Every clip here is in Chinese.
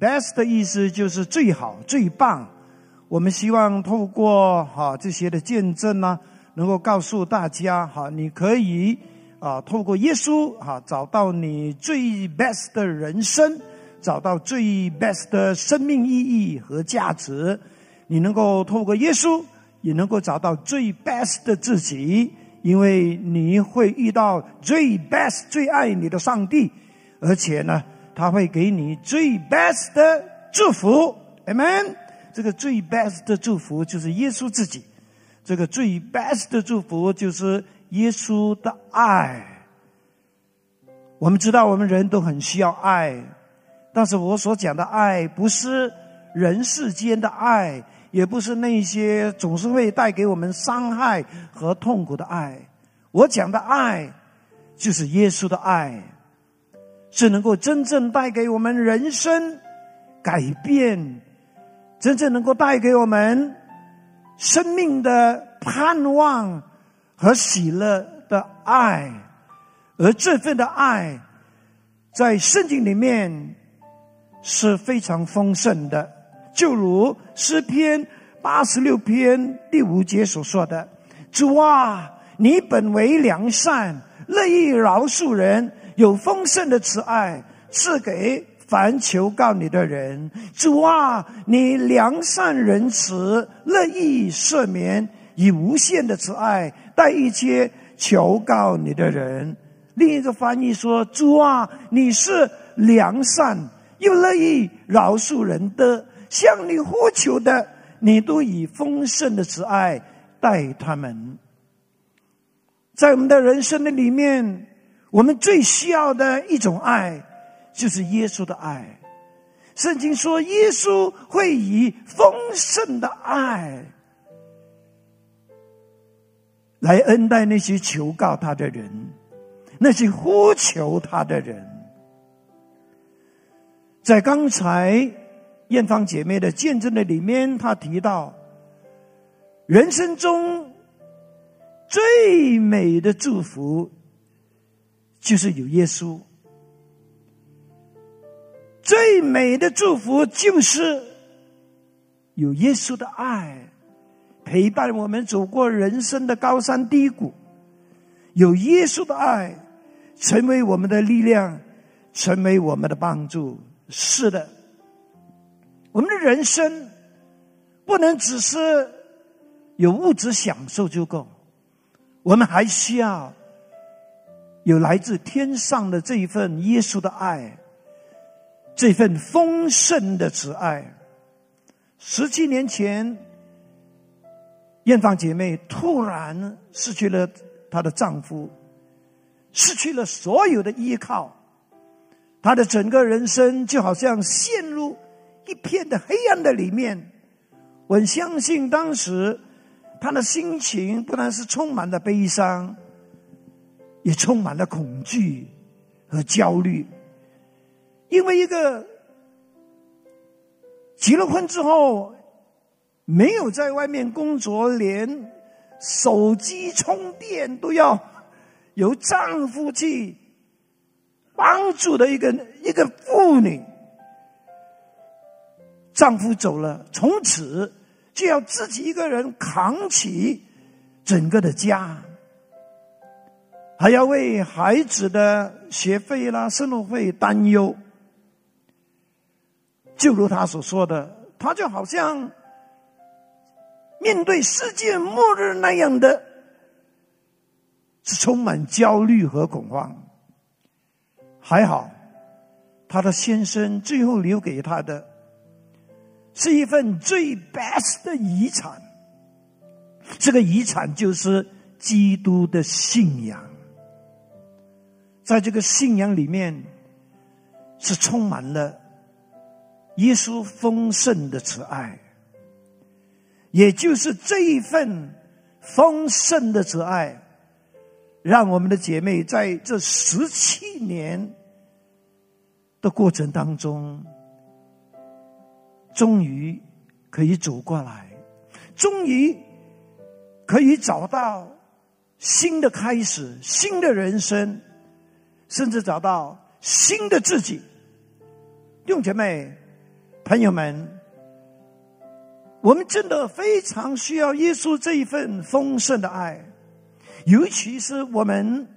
best 的意思就是最好、最棒。我们希望透过哈这些的见证呢，能够告诉大家哈，你可以啊透过耶稣哈找到你最 best 的人生，找到最 best 的生命意义和价值。你能够透过耶稣，也能够找到最 best 的自己，因为你会遇到最 best 最爱你的上帝，而且呢，他会给你最 best 的祝福。Amen。这个最 best 的祝福就是耶稣自己，这个最 best 的祝福就是耶稣的爱。我们知道，我们人都很需要爱，但是我所讲的爱不是人世间的爱，也不是那些总是会带给我们伤害和痛苦的爱。我讲的爱，就是耶稣的爱，是能够真正带给我们人生改变。真正能够带给我们生命的盼望和喜乐的爱，而这份的爱在圣经里面是非常丰盛的，就如诗篇八十六篇第五节所说的：“主啊，你本为良善，乐意饶恕人，有丰盛的慈爱赐给。”凡求告你的人，主啊，你良善仁慈，乐意赦免，以无限的慈爱待一切求告你的人。另一个翻译说：“主啊，你是良善又乐意饶恕人的，向你呼求的，你都以丰盛的慈爱待他们。”在我们的人生的里面，我们最需要的一种爱。就是耶稣的爱，圣经说耶稣会以丰盛的爱来恩待那些求告他的人，那些呼求他的人。在刚才艳芳姐妹的见证的里面，她提到人生中最美的祝福就是有耶稣。最美的祝福就是有耶稣的爱陪伴我们走过人生的高山低谷，有耶稣的爱成为我们的力量，成为我们的帮助。是的，我们的人生不能只是有物质享受就够，我们还需要有来自天上的这一份耶稣的爱。这份丰盛的慈爱，十七年前，艳芳姐妹突然失去了她的丈夫，失去了所有的依靠，她的整个人生就好像陷入一片的黑暗的里面。我相信当时她的心情不但是充满了悲伤，也充满了恐惧和焦虑。因为一个结了婚之后没有在外面工作，连手机充电都要由丈夫去帮助的一个一个妇女，丈夫走了，从此就要自己一个人扛起整个的家，还要为孩子的学费啦、生活费担忧。就如他所说的，他就好像面对世界末日那样的，是充满焦虑和恐慌。还好，他的先生最后留给他的，是一份最 best 的遗产。这个遗产就是基督的信仰，在这个信仰里面，是充满了。耶稣丰盛的慈爱，也就是这一份丰盛的慈爱，让我们的姐妹在这十七年的过程当中，终于可以走过来，终于可以找到新的开始、新的人生，甚至找到新的自己。弟兄姐妹。朋友们，我们真的非常需要耶稣这一份丰盛的爱，尤其是我们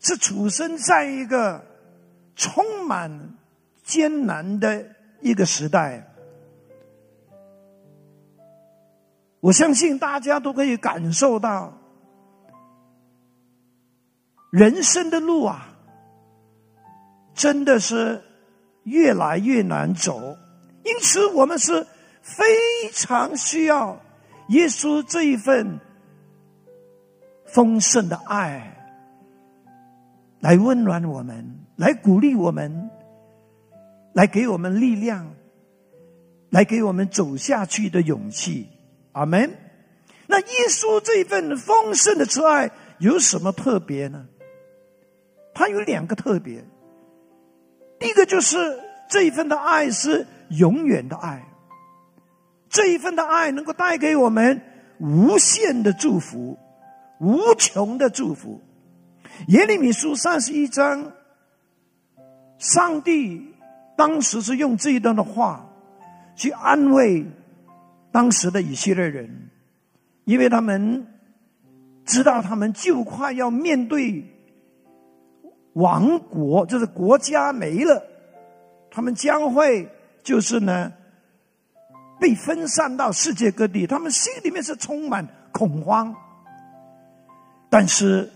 是出生在一个充满艰难的一个时代。我相信大家都可以感受到，人生的路啊，真的是越来越难走。因此，我们是非常需要耶稣这一份丰盛的爱，来温暖我们，来鼓励我们，来给我们力量，来给我们走下去的勇气。阿门。那耶稣这一份丰盛的慈爱有什么特别呢？它有两个特别。第一个就是这一份的爱是永远的爱，这一份的爱能够带给我们无限的祝福、无穷的祝福。耶利米书三十一章，上帝当时是用这一段的话去安慰。当时的以色列人，因为他们知道他们就快要面对亡国，就是国家没了，他们将会就是呢被分散到世界各地，他们心里面是充满恐慌。但是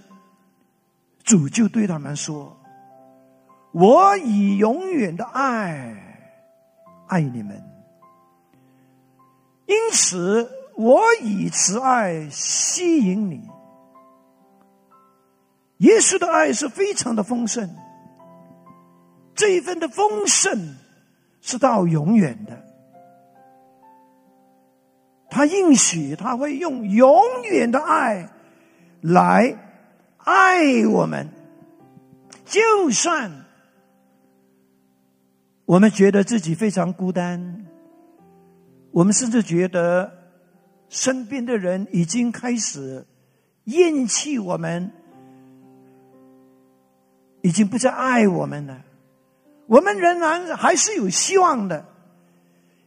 主就对他们说：“我以永远的爱爱你们。”因此，我以慈爱吸引你。耶稣的爱是非常的丰盛，这一份的丰盛是到永远的。他应许他会用永远的爱来爱我们，就算我们觉得自己非常孤单。我们甚至觉得身边的人已经开始厌弃我们，已经不再爱我们了。我们仍然还是有希望的，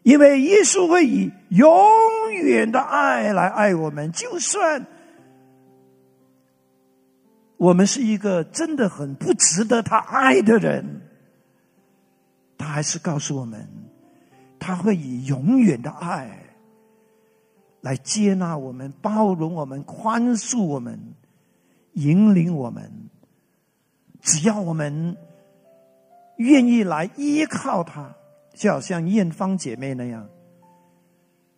因为耶稣会以永远的爱来爱我们。就算我们是一个真的很不值得他爱的人，他还是告诉我们。他会以永远的爱来接纳我们、包容我们、宽恕我们、引领我们。只要我们愿意来依靠他，就好像艳芳姐妹那样。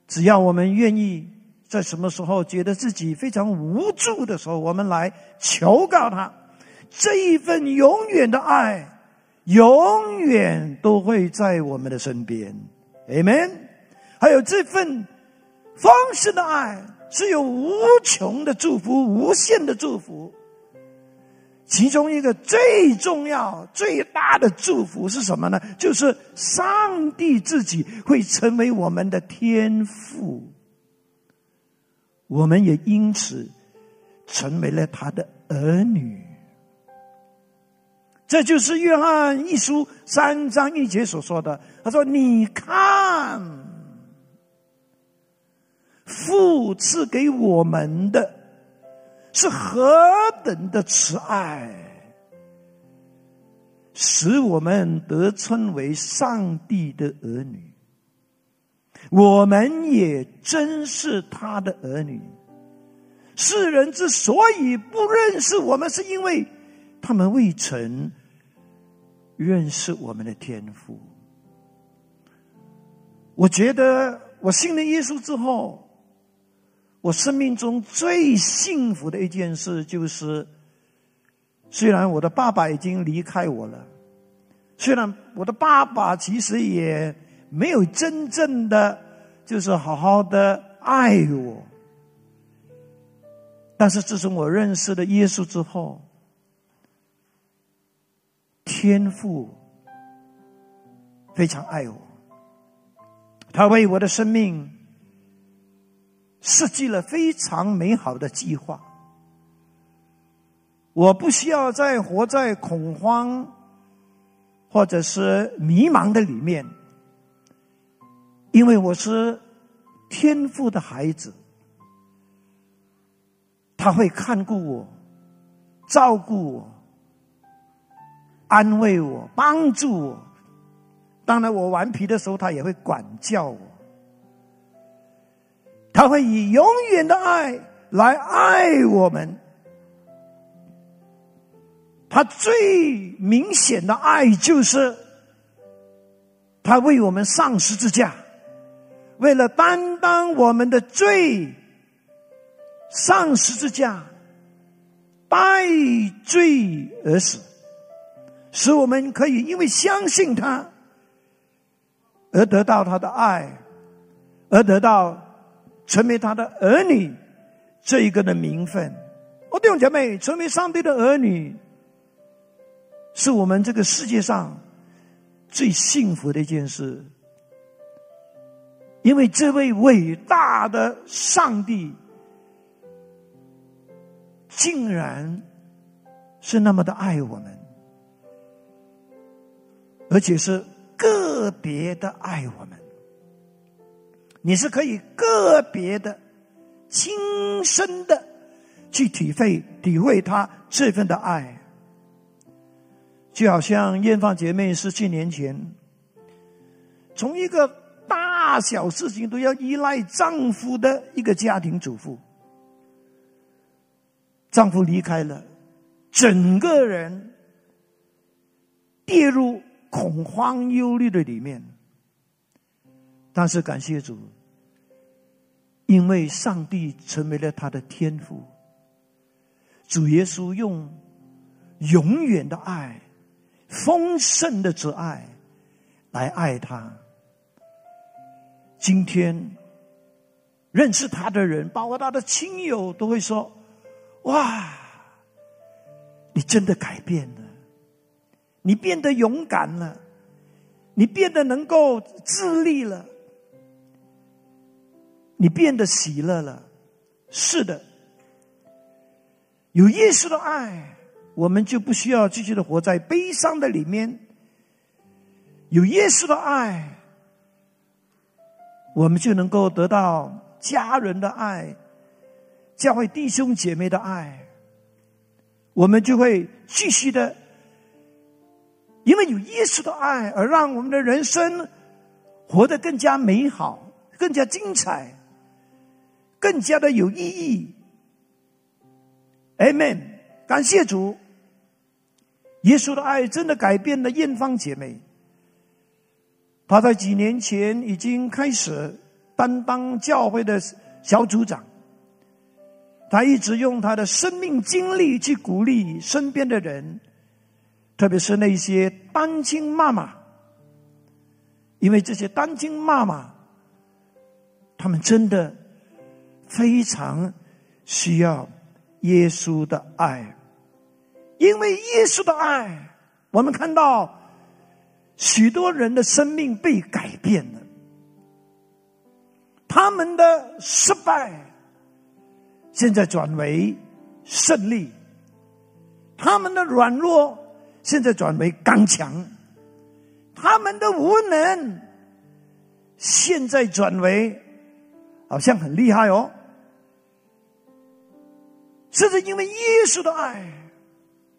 只要我们愿意，在什么时候觉得自己非常无助的时候，我们来求告他，这一份永远的爱，永远都会在我们的身边。Amen，还有这份丰盛的爱，是有无穷的祝福、无限的祝福。其中一个最重要、最大的祝福是什么呢？就是上帝自己会成为我们的天父，我们也因此成为了他的儿女。这就是约翰一书三章一节所说的。他说：“你看，父赐给我们的是何等的慈爱，使我们得称为上帝的儿女。我们也真是他的儿女。世人之所以不认识我们，是因为他们未曾。”认识我们的天赋。我觉得我信了耶稣之后，我生命中最幸福的一件事就是，虽然我的爸爸已经离开我了，虽然我的爸爸其实也没有真正的就是好好的爱我，但是自从我认识了耶稣之后。天父非常爱我，他为我的生命设计了非常美好的计划。我不需要再活在恐慌或者是迷茫的里面，因为我是天赋的孩子，他会看顾我、照顾我、安慰我、帮助我。当然，我顽皮的时候，他也会管教我。他会以永远的爱来爱我们。他最明显的爱就是，他为我们上十字架，为了担当我们的罪，上十字架，代罪而死，使我们可以因为相信他，而得到他的爱，而得到成为他的儿女这一个的名分。哦，弟兄姐妹，成为上帝的儿女。是我们这个世界上最幸福的一件事，因为这位伟大的上帝，竟然是那么的爱我们，而且是个别的爱我们。你是可以个别的、亲身的去体会、体会他这份的爱。就好像艳芳姐妹十七年前，从一个大小事情都要依赖丈夫的一个家庭主妇，丈夫离开了，整个人跌入恐慌忧虑的里面。但是感谢主，因为上帝成为了他的天赋，主耶稣用永远的爱。丰盛的慈爱来爱他。今天认识他的人，包括他的亲友，都会说：“哇，你真的改变了，你变得勇敢了，你变得能够自立了，你变得喜乐了。”是的，有耶稣的爱。我们就不需要继续的活在悲伤的里面。有耶稣的爱，我们就能够得到家人的爱，教会弟兄姐妹的爱。我们就会继续的，因为有耶稣的爱，而让我们的人生活得更加美好、更加精彩、更加的有意义。Amen，感谢主。耶稣的爱真的改变了艳芳姐妹。她在几年前已经开始担当教会的小组长。她一直用她的生命经历去鼓励身边的人，特别是那些单亲妈妈，因为这些单亲妈妈，他们真的非常需要耶稣的爱。因为耶稣的爱，我们看到许多人的生命被改变了，他们的失败现在转为胜利，他们的软弱现在转为刚强，他们的无能现在转为好像很厉害哦，甚至因为耶稣的爱。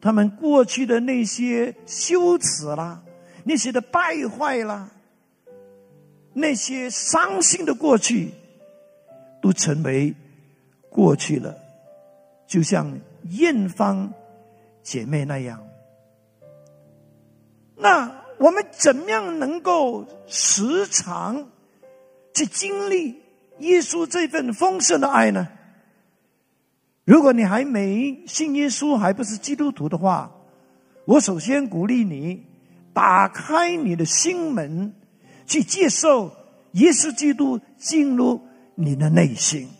他们过去的那些羞耻啦，那些的败坏啦，那些伤心的过去，都成为过去了。就像艳芳姐妹那样，那我们怎么样能够时常去经历耶稣这份丰盛的爱呢？如果你还没信耶稣，还不是基督徒的话，我首先鼓励你打开你的心门，去接受耶稣基督进入你的内心。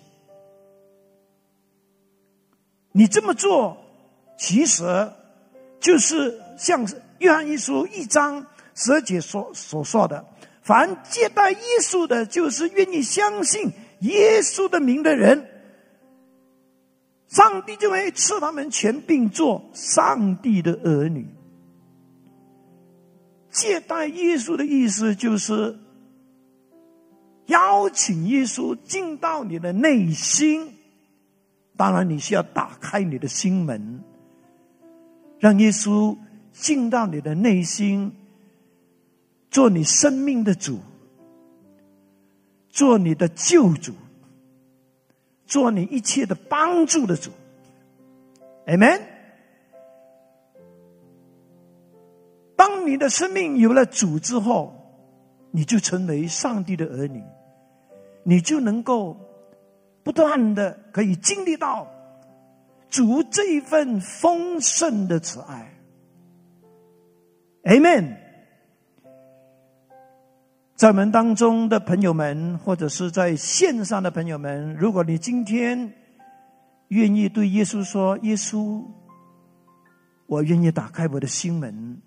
你这么做，其实就是像约翰一书一章十二节所所说的：“凡接待耶稣的，就是愿意相信耶稣的名的人。”上帝就会赐他们权并做上帝的儿女。接待耶稣的意思就是，邀请耶稣进到你的内心。当然，你需要打开你的心门，让耶稣进到你的内心，做你生命的主，做你的救主，做你一切的帮助的主。Amen。当你的生命有了主之后，你就成为上帝的儿女，你就能够。不断的可以经历到主这一份丰盛的慈爱，Amen。在门当中的朋友们，或者是在线上的朋友们，如果你今天愿意对耶稣说：“耶稣，我愿意打开我的心门，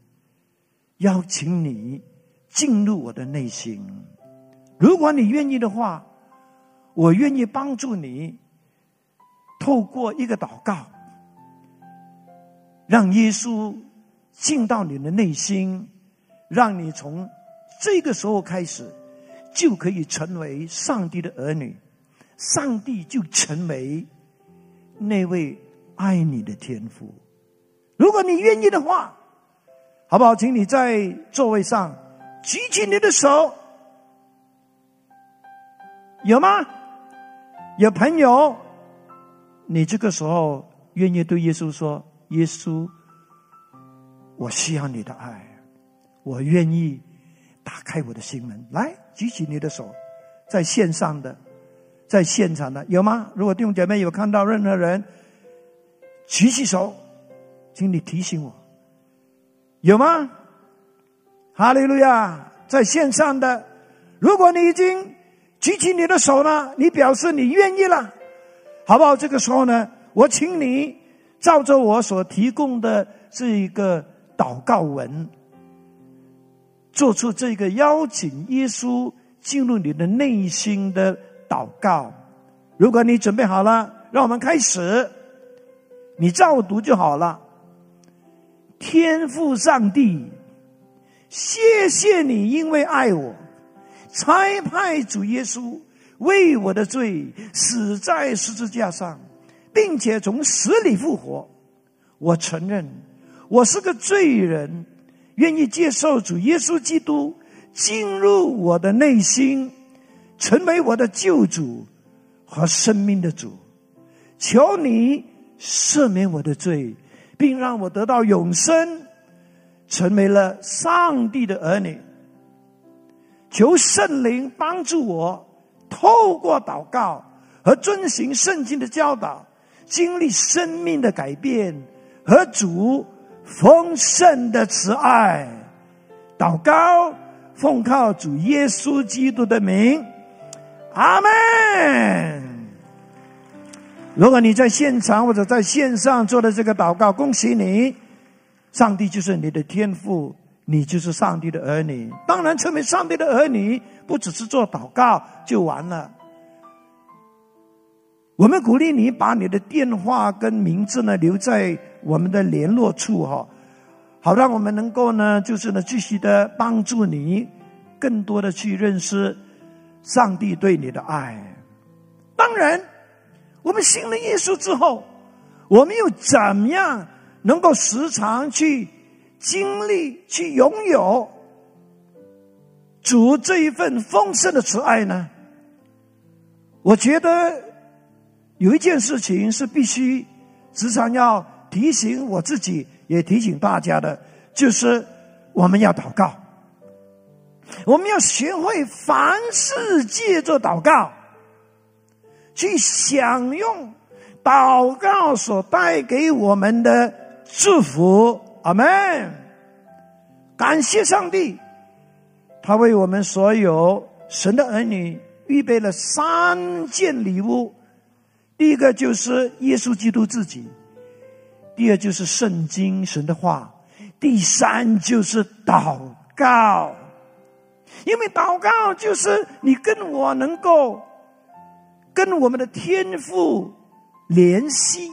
邀请你进入我的内心。”如果你愿意的话。我愿意帮助你，透过一个祷告，让耶稣进到你的内心，让你从这个时候开始就可以成为上帝的儿女，上帝就成为那位爱你的天父。如果你愿意的话，好不好？请你在座位上举起你的手，有吗？有朋友，你这个时候愿意对耶稣说：“耶稣，我需要你的爱，我愿意打开我的心门。”来，举起你的手，在线上的，在现场的有吗？如果弟兄姐妹有看到任何人举起手，请你提醒我，有吗？哈利路亚！在线上的，如果你已经。举起你的手了？你表示你愿意了，好不好？这个时候呢，我请你照着我所提供的这一个祷告文，做出这个邀请耶稣进入你的内心的祷告。如果你准备好了，让我们开始，你照读就好了。天父上帝，谢谢你，因为爱我。差派主耶稣为我的罪死在十字架上，并且从死里复活。我承认我是个罪人，愿意接受主耶稣基督进入我的内心，成为我的救主和生命的主。求你赦免我的罪，并让我得到永生，成为了上帝的儿女。求圣灵帮助我，透过祷告和遵循圣经的教导，经历生命的改变和主丰盛的慈爱。祷告，奉靠主耶稣基督的名，阿门。如果你在现场或者在线上做的这个祷告，恭喜你，上帝就是你的天赋。你就是上帝的儿女，当然成为上帝的儿女，不只是做祷告就完了。我们鼓励你把你的电话跟名字呢留在我们的联络处哈，好让我们能够呢，就是呢继续的帮助你，更多的去认识上帝对你的爱。当然，我们信了耶稣之后，我们又怎么样能够时常去？经历去拥有主这一份丰盛的慈爱呢？我觉得有一件事情是必须时常要提醒我自己，也提醒大家的，就是我们要祷告，我们要学会凡事借着祷告去享用祷告所带给我们的祝福。阿门！感谢上帝，他为我们所有神的儿女预备了三件礼物。第一个就是耶稣基督自己，第二就是圣经神的话，第三就是祷告。因为祷告就是你跟我能够跟我们的天赋联系。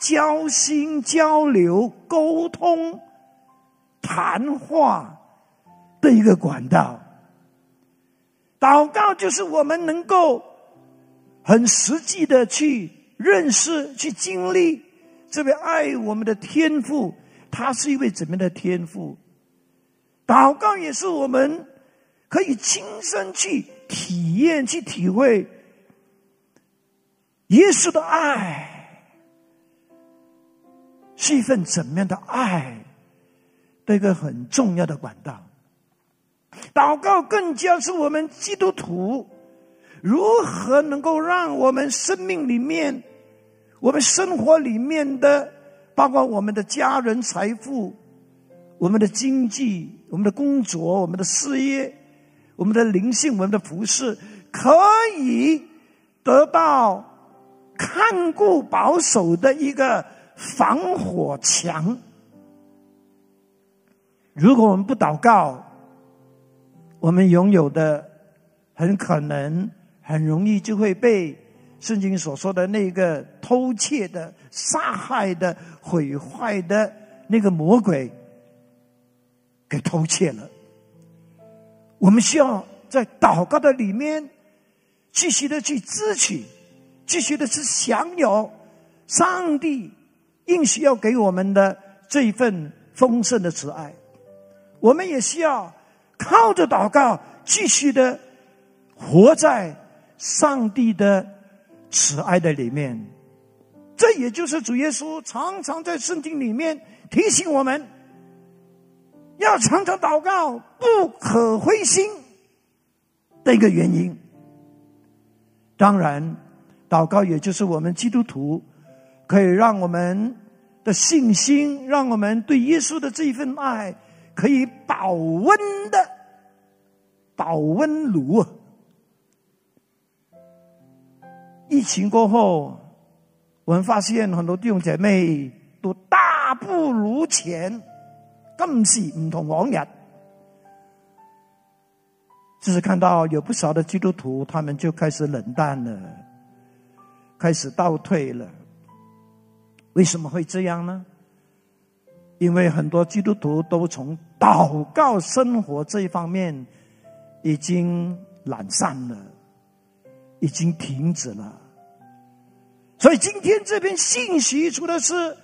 交心、交流、沟通、谈话的一个管道，祷告就是我们能够很实际的去认识、去经历这位爱我们的天赋，他是一位怎么样的天赋？祷告也是我们可以亲身去体验、去体会耶稣的爱，是一份怎么样的爱的一个很重要的管道。祷告更加是我们基督徒如何能够让我们生命里面、我们生活里面的，包括我们的家人、财富、我们的经济、我们的工作、我们的事业、我们的灵性、我们的服饰，可以得到看顾、保守的一个防火墙。如果我们不祷告，我们拥有的很可能很容易就会被圣经所说的那个偷窃的、杀害的、毁坏的那个魔鬼给偷窃了。我们需要在祷告的里面继续的去支取，继续的去享有上帝应许要给我们的这一份丰盛的慈爱。我们也需要。靠着祷告，继续的活在上帝的慈爱的里面。这也就是主耶稣常常在圣经里面提醒我们，要常常祷告，不可灰心的一个原因。当然，祷告也就是我们基督徒可以让我们的信心，让我们对耶稣的这一份爱。可以保温的保温炉。疫情过后，我们发现很多弟兄姐妹都大不如前，更是唔同往日。就是看到有不少的基督徒，他们就开始冷淡了，开始倒退了。为什么会这样呢？因为很多基督徒都从祷告生活这一方面已经懒散了，已经停止了。所以今天这篇信息，除了是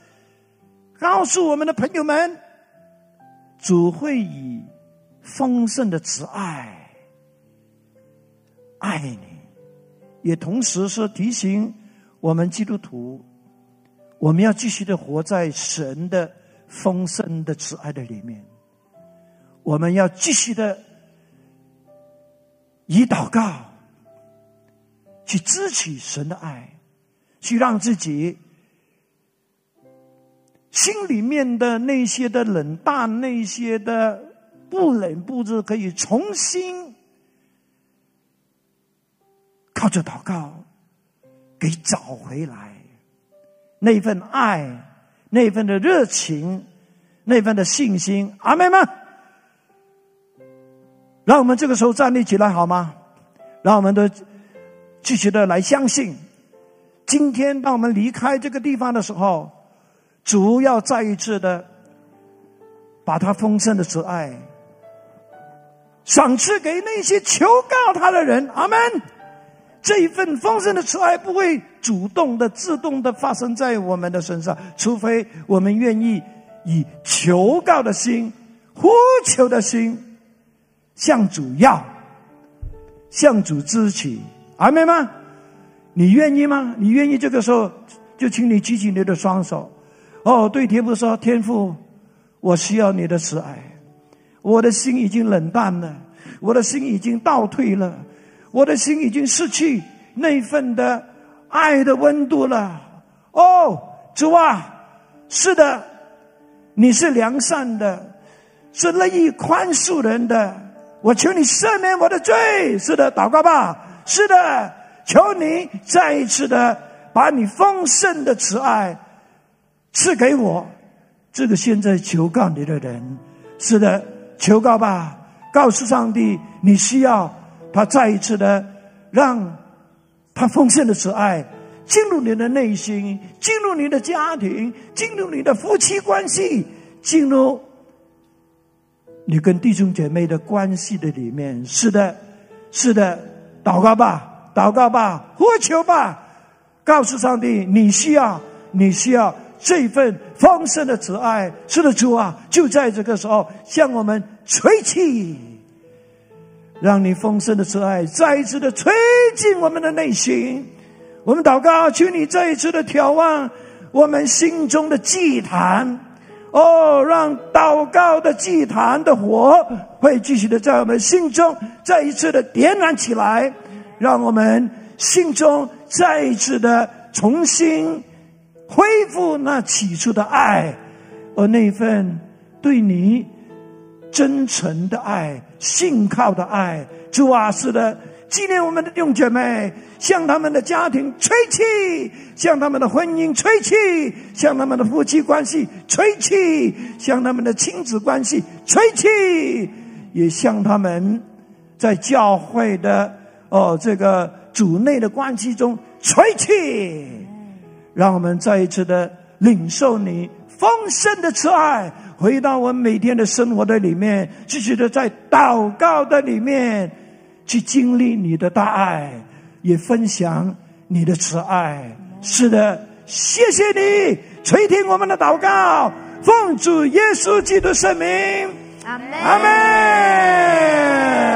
告诉我们的朋友们，主会以丰盛的慈爱爱你，也同时是提醒我们基督徒，我们要继续的活在神的。丰盛的慈爱的里面，我们要继续的以祷告去支取神的爱，去让自己心里面的那些的冷淡、那些的不冷不热，可以重新靠着祷告给找回来那份爱。那份的热情，那份的信心，阿妹们，让我们这个时候站立起来好吗？让我们都继续的来相信，今天当我们离开这个地方的时候，主要再一次的把他丰盛的慈爱赏赐给那些求告他的人，阿门。这一份丰盛的慈爱不会主动的、自动的发生在我们的身上，除非我们愿意以求告的心、呼求的心向主要、向主支取，阿妹吗？你愿意吗？你愿意？这个时候，就请你举起你的双手。哦，对天父说：“天父，我需要你的慈爱，我的心已经冷淡了，我的心已经倒退了。”我的心已经失去那份的爱的温度了。哦，主啊，是的，你是良善的，是乐意宽恕人的。我求你赦免我的罪。是的，祷告吧。是的，求你再一次的把你丰盛的慈爱赐给我。这个现在求告你的人，是的，求告吧，告诉上帝你需要。他再一次的让他丰盛的慈爱进入你的内心，进入你的家庭，进入你的夫妻关系，进入你跟弟兄姐妹的关系的里面。是的，是的，祷告吧，祷告吧，呼求吧，告诉上帝你需要，你需要这份丰盛的慈爱。是的，主啊，就在这个时候向我们吹气，让你丰盛的慈爱再一次的吹进我们的内心。我们祷告，求你再一次的眺望我们心中的祭坛。哦，让祷告的祭坛的火会继续的在我们心中再一次的点燃起来，让我们心中再一次的重新恢复那起初的爱，而那份对你真诚的爱、信靠的爱。主啊，是的，纪念我们的弟兄姐妹。向他们的家庭吹气，向他们的婚姻吹气，向他们的夫妻关系吹气，向他们的亲子关系吹气，也向他们在教会的哦这个主内的关系中吹气，让我们再一次的领受你丰盛的慈爱，回到我们每天的生活的里面，继续的在祷告的里面去经历你的大爱。也分享你的慈爱，是的，谢谢你垂听我们的祷告，奉主耶稣基督圣名，阿门。